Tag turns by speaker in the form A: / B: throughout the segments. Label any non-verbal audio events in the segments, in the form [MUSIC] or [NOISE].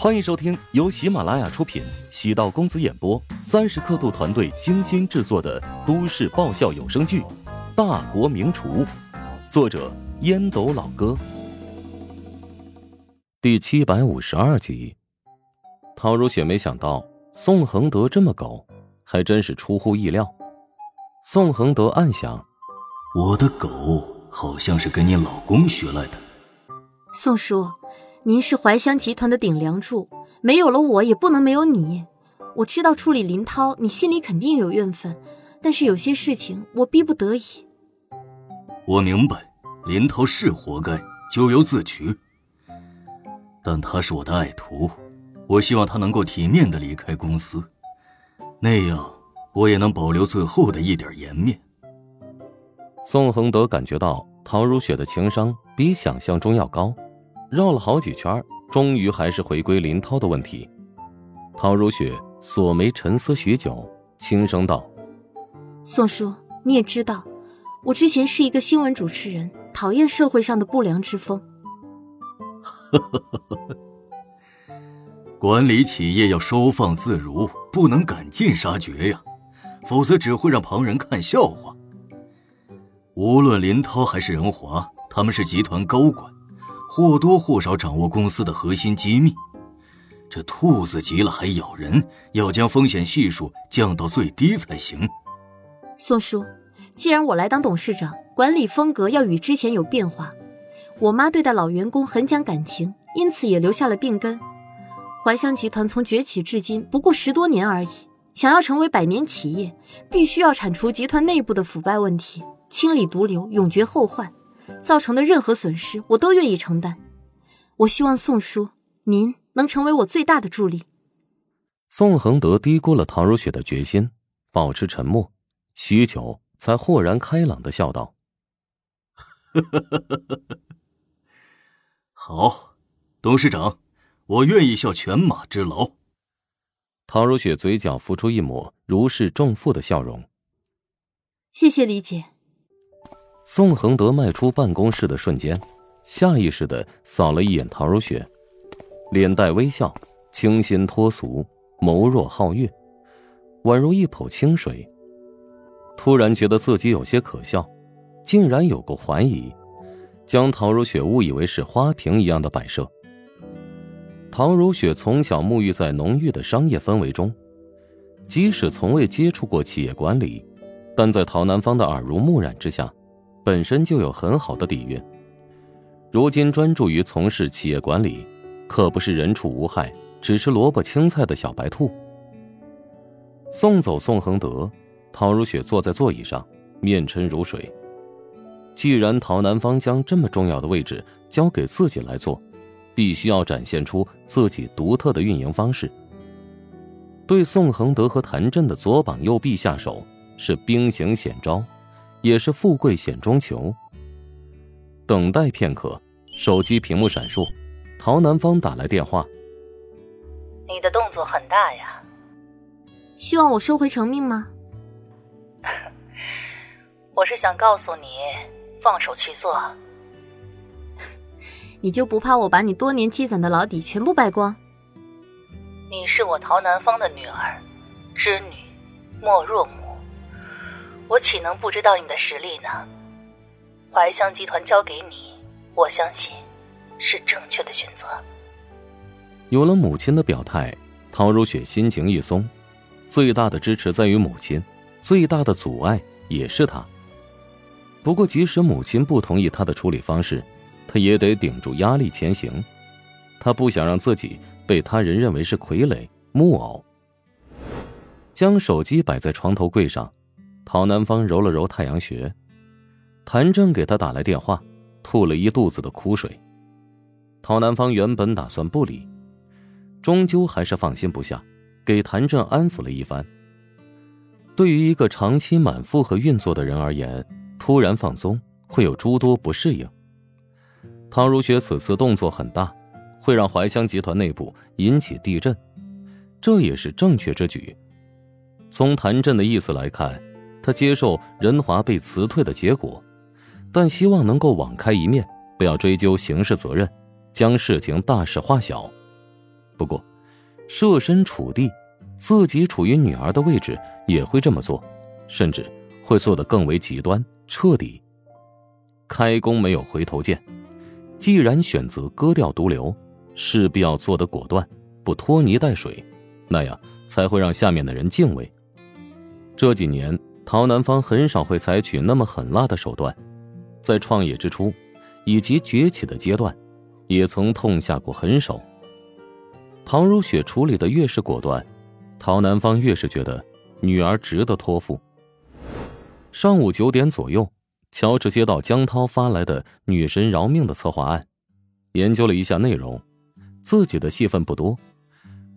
A: 欢迎收听由喜马拉雅出品、喜道公子演播、三十刻度团队精心制作的都市爆笑有声剧《大国名厨》，作者烟斗老哥，第七百五十二集。陶如雪没想到宋恒德这么狗，还真是出乎意料。宋恒德暗想：
B: 我的狗好像是跟你老公学来的。
C: 宋叔。您是怀香集团的顶梁柱，没有了我也不能没有你。我知道处理林涛，你心里肯定有怨愤，但是有些事情我逼不得已。
B: 我明白，林涛是活该，咎由自取。但他是我的爱徒，我希望他能够体面的离开公司，那样我也能保留最后的一点颜面。
A: 宋恒德感觉到陶如雪的情商比想象中要高。绕了好几圈，终于还是回归林涛的问题。陶如雪锁眉沉思许久，轻声道：“
C: 宋叔，你也知道，我之前是一个新闻主持人，讨厌社会上的不良之风。[LAUGHS]
B: 管理企业要收放自如，不能赶尽杀绝呀，否则只会让旁人看笑话。无论林涛还是任华，他们是集团高管。”或多或少掌握公司的核心机密，这兔子急了还咬人，要将风险系数降到最低才行。
C: 宋叔，既然我来当董事长，管理风格要与之前有变化。我妈对待老员工很讲感情，因此也留下了病根。怀香集团从崛起至今不过十多年而已，想要成为百年企业，必须要铲除集团内部的腐败问题，清理毒瘤，永绝后患。造成的任何损失，我都愿意承担。我希望宋叔，您能成为我最大的助力。
A: 宋恒德低估了唐如雪的决心，保持沉默，许久才豁然开朗的笑道：“ [LAUGHS]
B: 好，董事长，我愿意效犬马之劳。”
A: 唐如雪嘴角浮出一抹如释重负的笑容。
C: 谢谢李姐。
A: 宋恒德迈出办公室的瞬间，下意识的扫了一眼陶如雪，脸带微笑，清新脱俗，眸若皓月，宛如一捧清水。突然觉得自己有些可笑，竟然有过怀疑，将陶如雪误以为是花瓶一样的摆设。陶如雪从小沐浴在浓郁的商业氛围中，即使从未接触过企业管理，但在陶南方的耳濡目染之下。本身就有很好的底蕴，如今专注于从事企业管理，可不是人畜无害、只吃萝卜青菜的小白兔。送走宋恒德，陶如雪坐在座椅上，面沉如水。既然陶南方将这么重要的位置交给自己来做，必须要展现出自己独特的运营方式。对宋恒德和谭震的左膀右臂下手，是兵行险招。也是富贵险中求。等待片刻，手机屏幕闪烁，陶南方打来电话。
D: 你的动作很大呀。
C: 希望我收回成命吗？[LAUGHS]
D: 我是想告诉你，放手去做。[LAUGHS]
C: 你就不怕我把你多年积攒的老底全部败光？
D: 你是我陶南方的女儿，织女莫若母。我岂能不知道你的实力呢？怀香集团交给你，我相信是正确的选择。
A: 有了母亲的表态，陶如雪心情一松。最大的支持在于母亲，最大的阻碍也是她。不过，即使母亲不同意她的处理方式，她也得顶住压力前行。她不想让自己被他人认为是傀儡木偶。将手机摆在床头柜上。陶南方揉了揉太阳穴，谭正给他打来电话，吐了一肚子的苦水。陶南方原本打算不理，终究还是放心不下，给谭正安抚了一番。对于一个长期满负荷运作的人而言，突然放松会有诸多不适应。唐如雪此次动作很大，会让怀乡集团内部引起地震，这也是正确之举。从谭震的意思来看。他接受任华被辞退的结果，但希望能够网开一面，不要追究刑事责任，将事情大事化小。不过，设身处地，自己处于女儿的位置，也会这么做，甚至会做得更为极端彻底。开弓没有回头箭，既然选择割掉毒瘤，势必要做得果断，不拖泥带水，那样才会让下面的人敬畏。这几年，陶南方很少会采取那么狠辣的手段，在创业之初，以及崛起的阶段，也曾痛下过狠手。陶如雪处理的越是果断，陶南方越是觉得女儿值得托付。上午九点左右，乔治接到江涛发来的“女神饶命”的策划案，研究了一下内容，自己的戏份不多，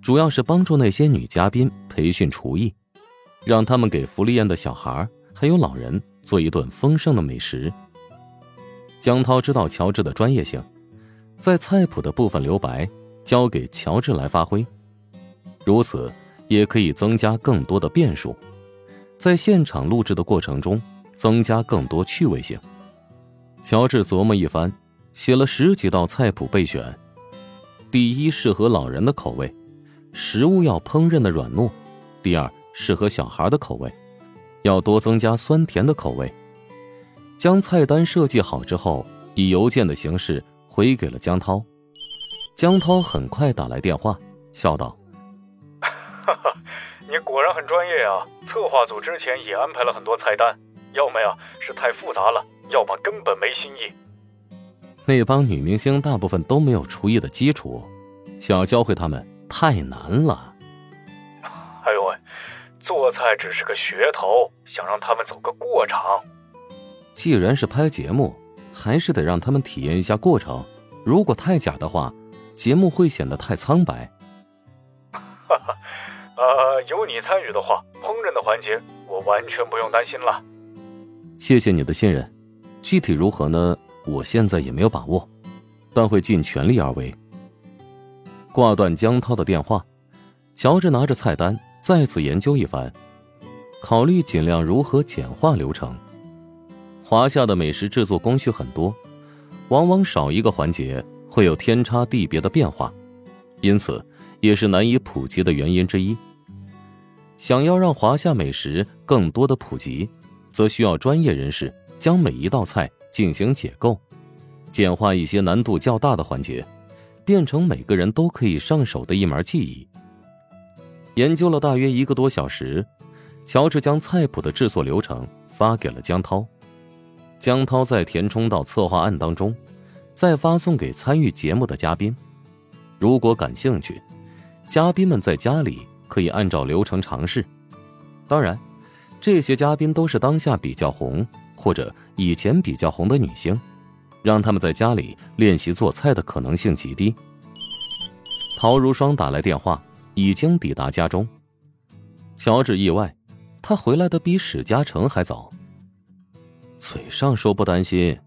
A: 主要是帮助那些女嘉宾培训厨艺。让他们给福利院的小孩还有老人做一顿丰盛的美食。江涛知道乔治的专业性，在菜谱的部分留白，交给乔治来发挥，如此也可以增加更多的变数，在现场录制的过程中增加更多趣味性。乔治琢磨一番，写了十几道菜谱备选。第一，适合老人的口味，食物要烹饪的软糯；第二。适合小孩的口味，要多增加酸甜的口味。将菜单设计好之后，以邮件的形式回给了江涛。江涛很快打来电话，笑道：“
E: 哈哈，你果然很专业啊！策划组之前也安排了很多菜单，要么呀是太复杂了，要么根本没新意。
A: 那帮女明星大部分都没有厨艺的基础，想要教会他们太难了。”
E: 做菜只是个噱头，想让他们走个过场。
A: 既然是拍节目，还是得让他们体验一下过程。如果太假的话，节目会显得太苍白。
E: 哈哈，呃，有你参与的话，烹饪的环节我完全不用担心了。
A: 谢谢你的信任，具体如何呢？我现在也没有把握，但会尽全力而为。挂断江涛的电话，乔治拿着菜单。再次研究一番，考虑尽量如何简化流程。华夏的美食制作工序很多，往往少一个环节会有天差地别的变化，因此也是难以普及的原因之一。想要让华夏美食更多的普及，则需要专业人士将每一道菜进行解构，简化一些难度较大的环节，变成每个人都可以上手的一门技艺。研究了大约一个多小时，乔治将菜谱的制作流程发给了江涛，江涛再填充到策划案当中，再发送给参与节目的嘉宾。如果感兴趣，嘉宾们在家里可以按照流程尝试。当然，这些嘉宾都是当下比较红或者以前比较红的女星，让他们在家里练习做菜的可能性极低。陶如霜打来电话。已经抵达家中。乔治意外，他回来的比史嘉诚还早。嘴上说不担心，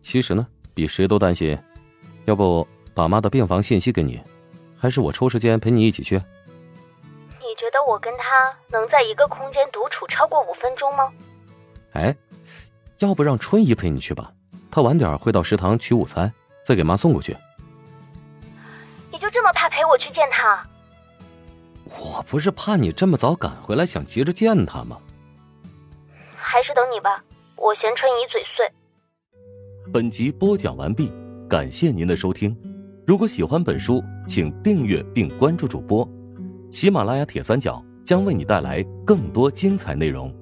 A: 其实呢，比谁都担心。要不把妈的病房信息给你，还是我抽时间陪你一起去？
F: 你觉得我跟他能在一个空间独处超过五分钟吗？
A: 哎，要不让春姨陪你去吧？她晚点会到食堂取午餐，再给妈送过去。
F: 你就这么怕陪我去见他？
A: 我不是怕你这么早赶回来，想急着见他吗？
F: 还是等你吧，我嫌春姨嘴碎。
A: 本集播讲完毕，感谢您的收听。如果喜欢本书，请订阅并关注主播。喜马拉雅铁三角将为你带来更多精彩内容。